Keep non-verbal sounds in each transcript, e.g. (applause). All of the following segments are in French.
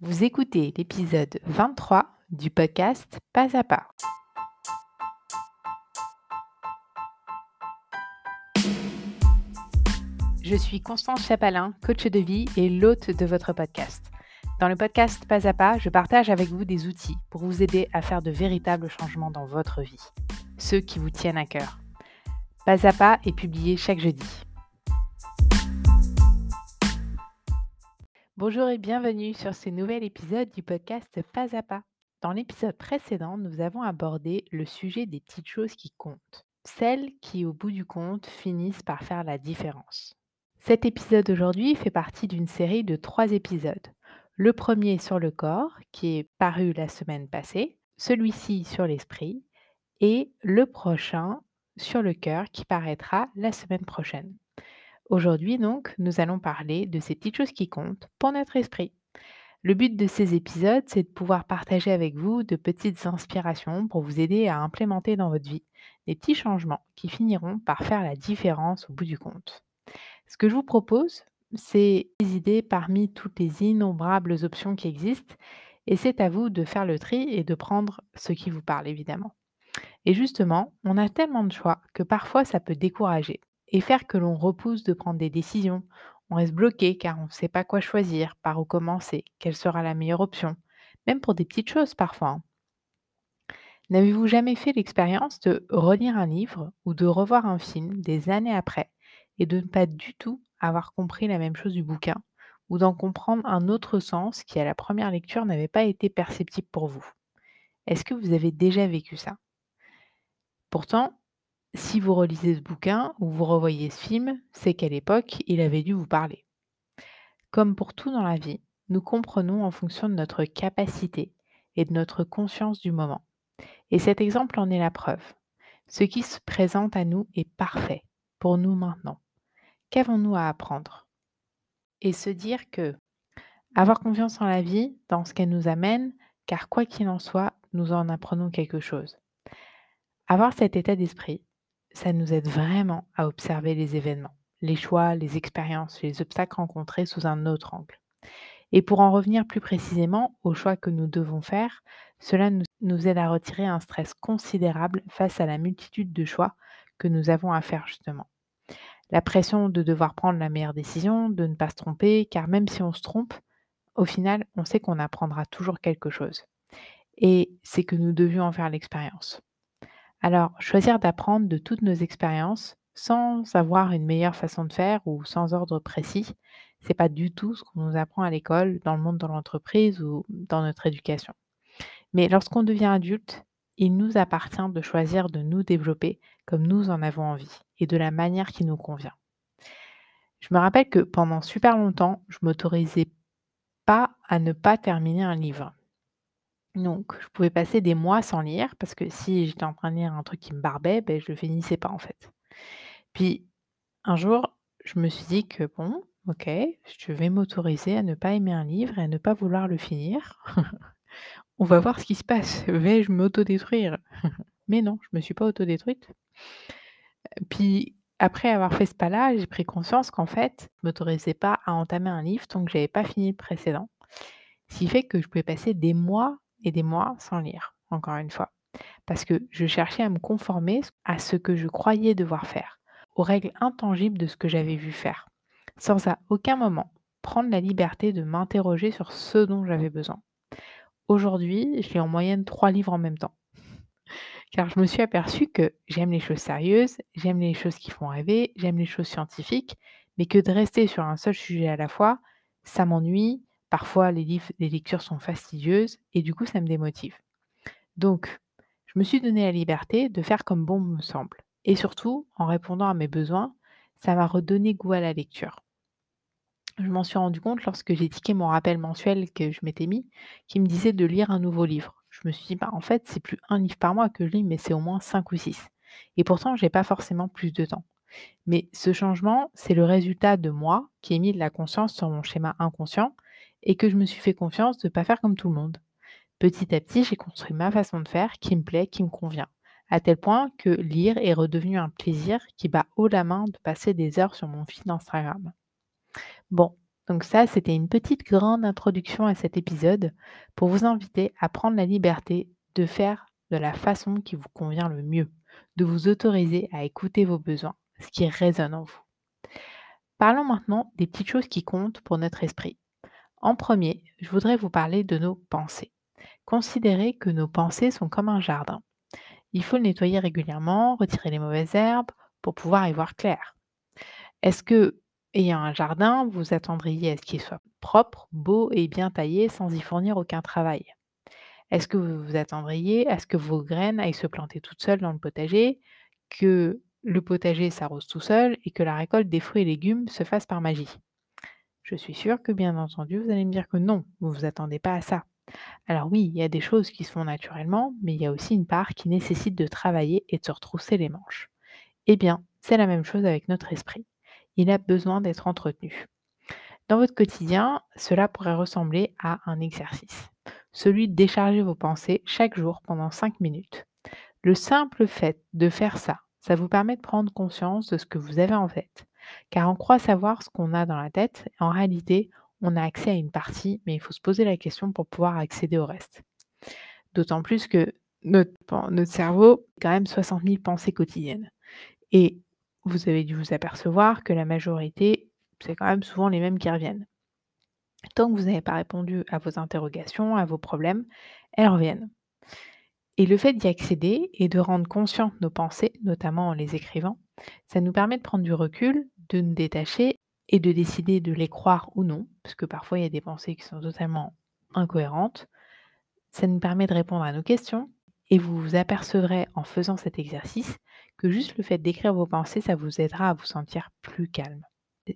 Vous écoutez l'épisode 23 du podcast Pas à pas. Je suis Constance Chapalin, coach de vie et l'hôte de votre podcast. Dans le podcast Pas à pas, je partage avec vous des outils pour vous aider à faire de véritables changements dans votre vie, ceux qui vous tiennent à cœur. Pas à pas est publié chaque jeudi. Bonjour et bienvenue sur ce nouvel épisode du podcast Pas à pas. Dans l'épisode précédent, nous avons abordé le sujet des petites choses qui comptent, celles qui au bout du compte finissent par faire la différence. Cet épisode d'aujourd'hui fait partie d'une série de trois épisodes. Le premier sur le corps, qui est paru la semaine passée, celui-ci sur l'esprit, et le prochain sur le cœur qui paraîtra la semaine prochaine. Aujourd'hui, donc, nous allons parler de ces petites choses qui comptent pour notre esprit. Le but de ces épisodes, c'est de pouvoir partager avec vous de petites inspirations pour vous aider à implémenter dans votre vie des petits changements qui finiront par faire la différence au bout du compte. Ce que je vous propose, c'est des idées parmi toutes les innombrables options qui existent et c'est à vous de faire le tri et de prendre ce qui vous parle évidemment. Et justement, on a tellement de choix que parfois ça peut décourager et faire que l'on repousse de prendre des décisions. On reste bloqué car on ne sait pas quoi choisir, par où commencer, quelle sera la meilleure option, même pour des petites choses parfois. Hein. N'avez-vous jamais fait l'expérience de relire un livre ou de revoir un film des années après et de ne pas du tout avoir compris la même chose du bouquin ou d'en comprendre un autre sens qui à la première lecture n'avait pas été perceptible pour vous? Est-ce que vous avez déjà vécu ça? Pourtant, si vous relisez ce bouquin ou vous revoyez ce film, c'est qu'à l'époque, il avait dû vous parler. Comme pour tout dans la vie, nous comprenons en fonction de notre capacité et de notre conscience du moment. Et cet exemple en est la preuve. Ce qui se présente à nous est parfait pour nous maintenant. Qu'avons-nous à apprendre? Et se dire que avoir confiance en la vie, dans ce qu'elle nous amène, car quoi qu'il en soit, nous en apprenons quelque chose. Avoir cet état d'esprit, ça nous aide vraiment à observer les événements, les choix, les expériences, les obstacles rencontrés sous un autre angle. Et pour en revenir plus précisément aux choix que nous devons faire, cela nous, aide à retirer un stress considérable face à la multitude de choix que nous avons à faire justement. La pression de devoir prendre la meilleure décision, de ne pas se tromper, car même si on se trompe, au final, on sait qu'on apprendra toujours quelque chose. Et c'est que nous devions en faire l'expérience. Alors, choisir d'apprendre de toutes nos expériences sans avoir une meilleure façon de faire ou sans ordre précis, c'est pas du tout ce qu'on nous apprend à l'école, dans le monde de l'entreprise ou dans notre éducation. Mais lorsqu'on devient adulte, il nous appartient de choisir de nous développer comme nous en avons envie et de la manière qui nous convient. Je me rappelle que pendant super longtemps, je m'autorisais pas à ne pas terminer un livre. Donc, je pouvais passer des mois sans lire parce que si j'étais en train de lire un truc qui me barbait, ben, je le finissais pas en fait. Puis un jour, je me suis dit que bon, OK, je vais m'autoriser à ne pas aimer un livre et à ne pas vouloir le finir. (laughs) On va voir ce qui se passe. (laughs) Vais-je m'autodétruire? (laughs) Mais non, je me suis pas autodétruite. Puis après avoir fait ce pas-là, j'ai pris conscience qu'en fait, je m'autorisais pas à entamer un livre tant que j'avais pas fini le précédent. Ce qui fait que je pouvais passer des mois et des mois sans lire, encore une fois. Parce que je cherchais à me conformer à ce que je croyais devoir faire, aux règles intangibles de ce que j'avais vu faire, sans à aucun moment prendre la liberté de m'interroger sur ce dont j'avais besoin. Aujourd'hui, je lis en moyenne trois livres en même temps. (laughs) Car je me suis aperçue que j'aime les choses sérieuses, j'aime les choses qui font rêver, j'aime les choses scientifiques, mais que de rester sur un seul sujet à la fois, ça m'ennuie, Parfois, les livres, les lectures sont fastidieuses et du coup, ça me démotive. Donc, je me suis donné la liberté de faire comme bon me semble. Et surtout, en répondant à mes besoins, ça m'a redonné goût à la lecture. Je m'en suis rendu compte lorsque j'ai tiqué mon rappel mensuel que je m'étais mis, qui me disait de lire un nouveau livre. Je me suis dit, bah, en fait, c'est plus un livre par mois que je lis, mais c'est au moins cinq ou six. Et pourtant, je n'ai pas forcément plus de temps. Mais ce changement, c'est le résultat de moi qui ai mis de la conscience sur mon schéma inconscient et que je me suis fait confiance de ne pas faire comme tout le monde. Petit à petit, j'ai construit ma façon de faire qui me plaît, qui me convient, à tel point que lire est redevenu un plaisir qui bat haut la main de passer des heures sur mon fil Instagram. Bon, Donc ça, c'était une petite grande introduction à cet épisode pour vous inviter à prendre la liberté de faire de la façon qui vous convient le mieux, de vous autoriser à écouter vos besoins, ce qui résonne en vous. Parlons maintenant des petites choses qui comptent pour notre esprit. En premier, je voudrais vous parler de nos pensées. Considérez que nos pensées sont comme un jardin. Il faut le nettoyer régulièrement, retirer les mauvaises herbes pour pouvoir y voir clair. Est-ce que, ayant un jardin, vous attendriez à ce qu'il soit propre, beau et bien taillé sans y fournir aucun travail? Est-ce que vous vous attendriez à ce que vos graines aillent se planter toutes seules dans le potager, que le potager s'arrose tout seul et que la récolte des fruits et légumes se fasse par magie? Je suis sûre que bien entendu, vous allez me dire que non, vous ne vous attendez pas à ça. Alors oui, il y a des choses qui se font naturellement, mais il y a aussi une part qui nécessite de travailler et de se retrousser les manches. Eh bien, c'est la même chose avec notre esprit. Il a besoin d'être entretenu. Dans votre quotidien, cela pourrait ressembler à un exercice, celui de décharger vos pensées chaque jour pendant 5 minutes. Le simple fait de faire ça, ça vous permet de prendre conscience de ce que vous avez en tête. Car on croit savoir ce qu'on a dans la tête, en réalité, on a accès à une partie, mais il faut se poser la question pour pouvoir accéder au reste. D'autant plus que notre, cerveau quand même 60 000 pensées quotidiennes. Et vous avez dû vous apercevoir que la majorité, c'est quand même souvent les mêmes qui reviennent. Tant que vous n'avez pas répondu à vos interrogations, à vos problèmes, elles reviennent. Et le fait d'y accéder et de rendre conscient nos pensées, notamment en les écrivant, ça nous permet de prendre du recul, de nous détacher et de décider de les croire ou non, parce que parfois il y a des pensées qui sont totalement incohérentes. Ça nous permet de répondre à nos questions et vous vous apercevrez en faisant cet exercice que juste le fait d'écrire vos pensées, ça vous aidera à vous sentir plus calme.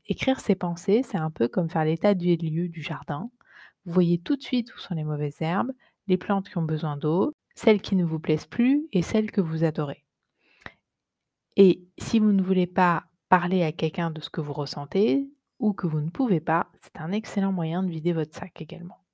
Écrire ses pensées, c'est un peu comme faire l'état du lieu du jardin. Vous voyez tout de suite où sont les mauvaises herbes, les plantes qui ont besoin d'eau, celles qui ne vous plaisent plus et celles que vous adorez. Et si vous ne voulez pas parler à quelqu'un de ce que vous ressentez ou que vous ne pouvez pas, c'est un excellent moyen de vider votre sac également.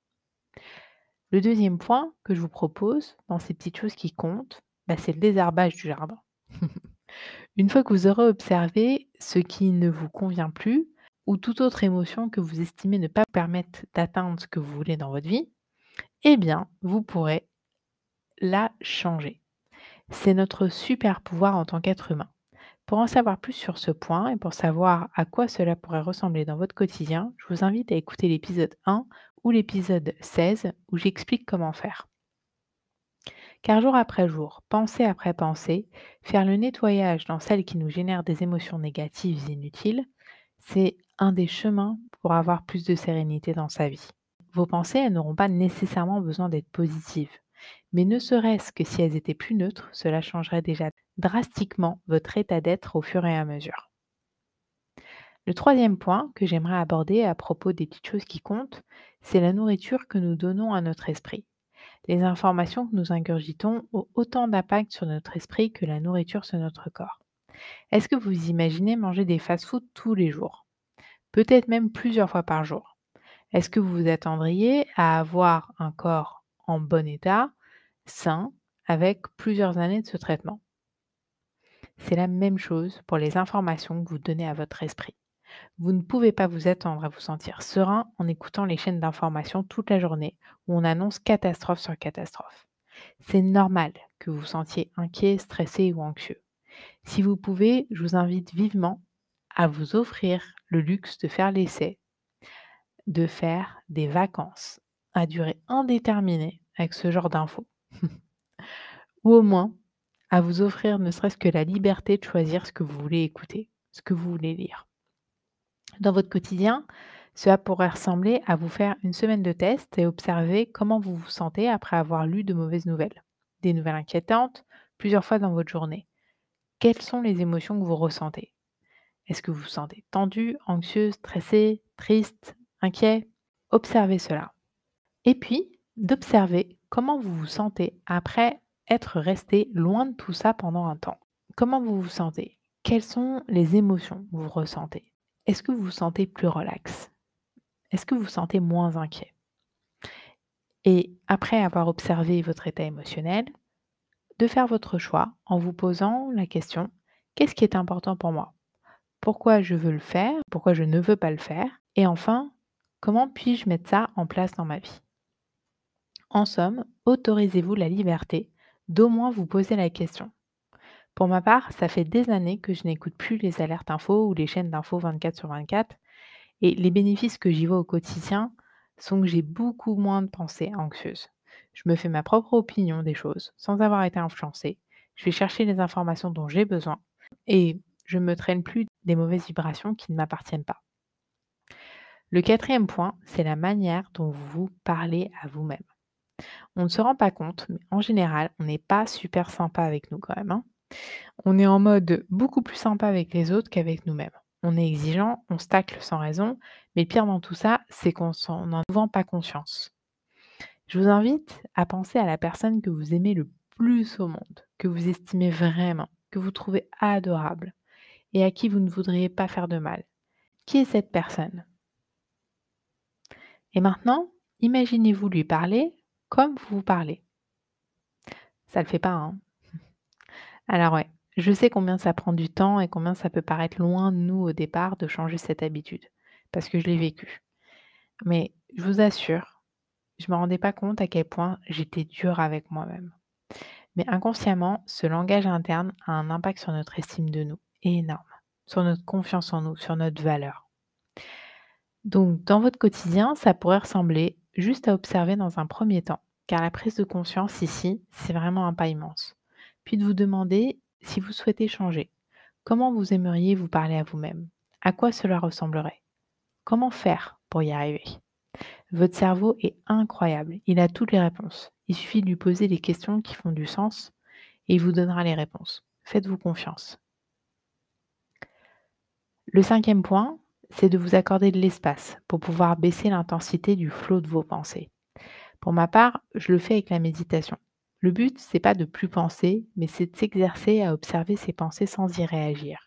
Le deuxième point que je vous propose dans ces petites choses qui comptent, bah, c'est le désherbage du jardin. (laughs) Une fois que vous aurez observé ce qui ne vous convient plus ou toute autre émotion que vous estimez ne pas permettre d'atteindre ce que vous voulez dans votre vie, eh bien, vous pourrez la changer. C'est notre super pouvoir en tant qu'être humain. Pour en savoir plus sur ce point et pour savoir à quoi cela pourrait ressembler dans votre quotidien, je vous invite à écouter l'épisode 1 ou l'épisode 16 où j'explique comment faire. Car jour après jour, pensée après pensée, faire le nettoyage dans celles qui nous génèrent des émotions négatives inutiles, c'est un des chemins pour avoir plus de sérénité dans sa vie. Vos pensées, n'auront pas nécessairement besoin d'être positives. Mais ne serait-ce que si elles étaient plus neutres, cela changerait déjà drastiquement votre état d'être au fur et à mesure. Le troisième point que j'aimerais aborder à propos des petites choses qui comptent, c'est la nourriture que nous donnons à notre esprit. Les informations que nous ingurgitons ont autant d'impact sur notre esprit que la nourriture sur notre corps. Est-ce que vous imaginez manger des fast-foods tous les jours? Peut-être même plusieurs fois par jour. Est-ce que vous vous attendriez à avoir un corps en bon état, sain, avec plusieurs années de ce traitement c'est la même chose pour les informations que vous donnez à votre esprit. Vous ne pouvez pas vous attendre à vous sentir serein en écoutant les chaînes d'information toute la journée où on annonce catastrophe sur catastrophe. C'est normal que vous vous sentiez inquiet, stressé ou anxieux. Si vous pouvez, je vous invite vivement à vous offrir le luxe de faire l'essai, de faire des vacances à durée indéterminée avec ce genre d'infos. (laughs) ou au moins à vous offrir ne serait-ce que la liberté de choisir ce que vous voulez écouter, ce que vous voulez lire. Dans votre quotidien, cela pourrait ressembler à vous faire une semaine de test et observer comment vous vous sentez après avoir lu de mauvaises nouvelles, des nouvelles inquiétantes, plusieurs fois dans votre journée. Quelles sont les émotions que vous ressentez? Est-ce que vous vous sentez tendu, anxieux, stressé, triste, inquiet? Observez cela. Et puis, d'observer comment vous vous sentez après être resté loin de tout ça pendant un temps. Comment vous vous sentez? Quelles sont les émotions que vous ressentez? Est-ce que vous vous sentez plus relax? Est-ce que vous vous sentez moins inquiet? Et après avoir observé votre état émotionnel, de faire votre choix en vous posant la question qu'est-ce qui est important pour moi? Pourquoi je veux le faire? Pourquoi je ne veux pas le faire? Et enfin, Comment puis-je mettre ça en place dans ma vie? En somme, autorisez-vous la liberté d'au moins vous poser la question. Pour ma part, ça fait des années que je n'écoute plus les alertes infos ou les chaînes d'infos 24 sur 24 et les bénéfices que j'y vois au quotidien sont que j'ai beaucoup moins de pensées anxieuses. Je me fais ma propre opinion des choses sans avoir été influencée. Je vais chercher les informations dont j'ai besoin et je ne me traîne plus des mauvaises vibrations qui ne m'appartiennent pas. Le quatrième point, c'est la manière dont vous parlez à vous-même. On ne se rend pas compte, mais en général, on n'est pas super sympa avec nous quand même. Hein. On est en mode beaucoup plus sympa avec les autres qu'avec nous-mêmes. On est exigeant, on se tacle sans raison, mais le pire dans tout ça, c'est qu'on n'en a souvent pas conscience. Je vous invite à penser à la personne que vous aimez le plus au monde, que vous estimez vraiment, que vous trouvez adorable et à qui vous ne voudriez pas faire de mal. Qui est cette personne? Et maintenant, imaginez-vous lui parler comme vous vous parlez. Ça le fait pas, hein (laughs) Alors ouais, je sais combien ça prend du temps et combien ça peut paraître loin de nous au départ de changer cette habitude, parce que je l'ai vécu. Mais je vous assure, je ne me rendais pas compte à quel point j'étais dure avec moi-même. Mais inconsciemment, ce langage interne a un impact sur notre estime de nous énorme, sur notre confiance en nous, sur notre valeur. Donc, dans votre quotidien, ça pourrait ressembler juste à observer dans un premier temps, car la prise de conscience ici, c'est vraiment un pas immense. Puis de vous demander si vous souhaitez changer. Comment vous aimeriez vous parler à vous-même? À quoi cela ressemblerait? Comment faire pour y arriver? Votre cerveau est incroyable, il a toutes les réponses. Il suffit de lui poser les questions qui font du sens et il vous donnera les réponses. Faites-vous confiance. Le cinquième point, c'est de vous accorder de l'espace pour pouvoir baisser l'intensité du flot de vos pensées. Pour ma part, je le fais avec la méditation. Le but, c'est pas de plus penser, mais c'est de s'exercer à observer ses pensées sans y réagir,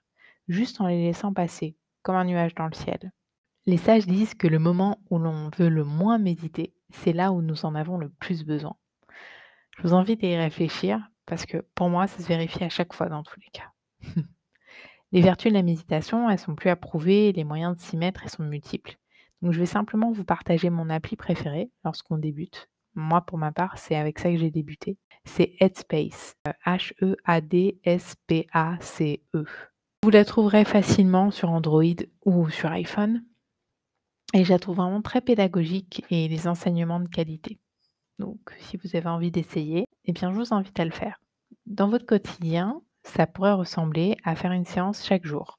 juste en les laissant passer, comme un nuage dans le ciel. Les sages disent que le moment où l'on veut le moins méditer, c'est là où nous en avons le plus besoin. Je vous invite à y réfléchir, parce que pour moi, ça se vérifie à chaque fois dans tous les cas. (laughs) les vertus de la méditation, elles sont plus approuvées, les moyens de s'y mettre, elles sont multiples. Donc je vais simplement vous partager mon appli préférée lorsqu'on débute, moi, pour ma part, c'est avec ça que j'ai débuté. C'est Headspace, H-E-A-D-S-P-A-C-E. Euh, Vous la trouverez facilement sur Android ou sur iPhone. Et je la trouve vraiment très pédagogique et les enseignements de qualité. Donc, si vous avez envie d'essayer, eh bien, je vous invite à le faire. Dans votre quotidien, ça pourrait ressembler à faire une séance chaque jour.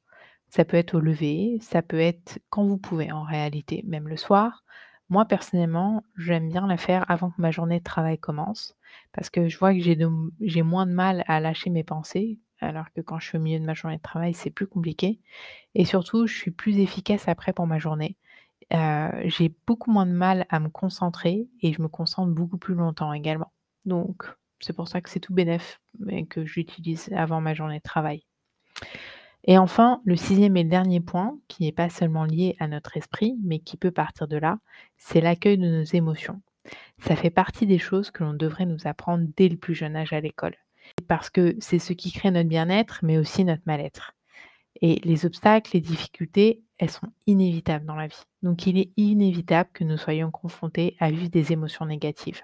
Ça peut être au lever, ça peut être quand vous pouvez en réalité, même le soir. Moi, personnellement, j'aime bien la faire avant que ma journée de travail commence parce que je vois que j'ai moins de mal à lâcher mes pensées, alors que quand je suis au milieu de ma journée de travail, c'est plus compliqué et surtout, je suis plus efficace après pour ma journée. j'ai beaucoup moins de mal à me concentrer et je me concentre beaucoup plus longtemps également. Donc c'est pour ça que c'est tout bénef et que j'utilise avant ma journée de travail. Et enfin, le sixième et dernier point, qui n'est pas seulement lié à notre esprit, mais qui peut partir de là, c'est l'accueil de nos émotions. Ça fait partie des choses que l'on devrait nous apprendre dès le plus jeune âge à l'école. Parce que c'est ce qui crée notre bien-être, mais aussi notre mal-être. Et les obstacles, les difficultés, elles sont inévitables dans la vie. Donc il est inévitable que nous soyons confrontés à vivre des émotions négatives.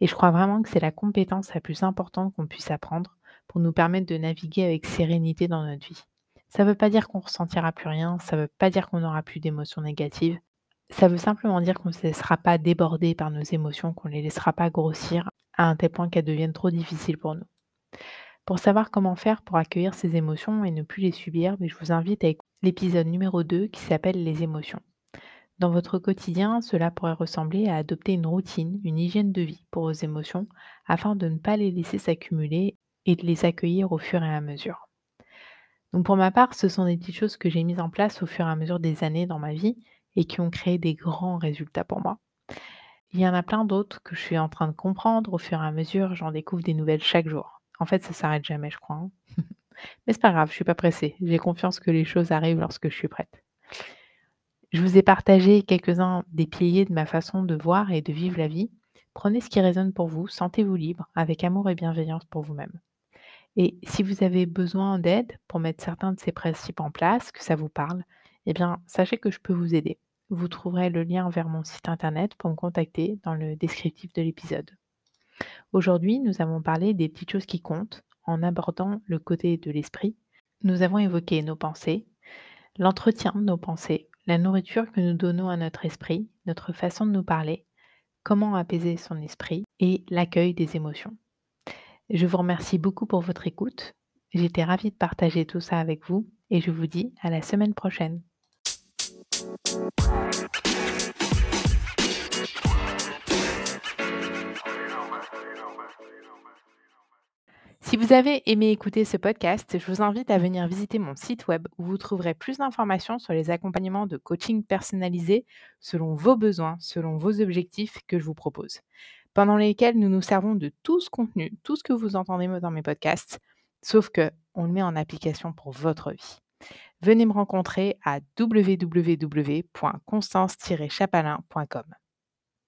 Et je crois vraiment que c'est la compétence la plus importante qu'on puisse apprendre pour nous permettre de naviguer avec sérénité dans notre vie. Ça ne veut pas dire qu'on ressentira plus rien, ça ne veut pas dire qu'on n'aura plus d'émotions négatives. Ça veut simplement dire qu'on ne se laissera pas déborder par nos émotions, qu'on ne les laissera pas grossir à un tel point qu'elles deviennent trop difficiles pour nous. Pour savoir comment faire pour accueillir ces émotions et ne plus les subir, ben, je vous invite à écouter l'épisode numéro 2 qui s'appelle Les émotions. Dans votre quotidien, cela pourrait ressembler à adopter une routine, une hygiène de vie pour vos émotions afin de ne pas les laisser s'accumuler et de les accueillir au fur et à mesure. Donc pour ma part, ce sont des petites choses que j'ai mises en place au fur et à mesure des années dans ma vie et qui ont créé des grands résultats pour moi. Il y en a plein d'autres que je suis en train de comprendre au fur et à mesure, j'en découvre des nouvelles chaque jour. En fait, ça s'arrête jamais, je crois. Hein. (laughs) Mais c'est pas grave, je suis pas pressée. J'ai confiance que les choses arrivent lorsque je suis prête. Je vous ai partagé quelques-uns des piliers de ma façon de voir et de vivre la vie. Prenez ce qui résonne pour vous, sentez-vous libre, avec amour et bienveillance pour vous-même. Et si vous avez besoin d'aide pour mettre certains de ces principes en place, que ça vous parle, eh bien, sachez que je peux vous aider. Vous trouverez le lien vers mon site internet pour me contacter dans le descriptif de l'épisode. Aujourd'hui, nous avons parlé des petites choses qui comptent en abordant le côté de l'esprit. Nous avons évoqué nos pensées, l'entretien de nos pensées, la nourriture que nous donnons à notre esprit, notre façon de nous parler, comment apaiser son esprit et l'accueil des émotions. Je vous remercie beaucoup pour votre écoute. J'étais ravie de partager tout ça avec vous et je vous dis à la semaine prochaine. Si vous avez aimé écouter ce podcast, je vous invite à venir visiter mon site web où vous trouverez plus d'informations sur les accompagnements de coaching personnalisés selon vos besoins, selon vos objectifs que je vous propose, pendant lesquels nous nous servons de tout ce contenu, tout ce que vous entendez dans mes podcasts, sauf que on le met en application pour votre vie. Venez me rencontrer à www.constance-chapalin.com.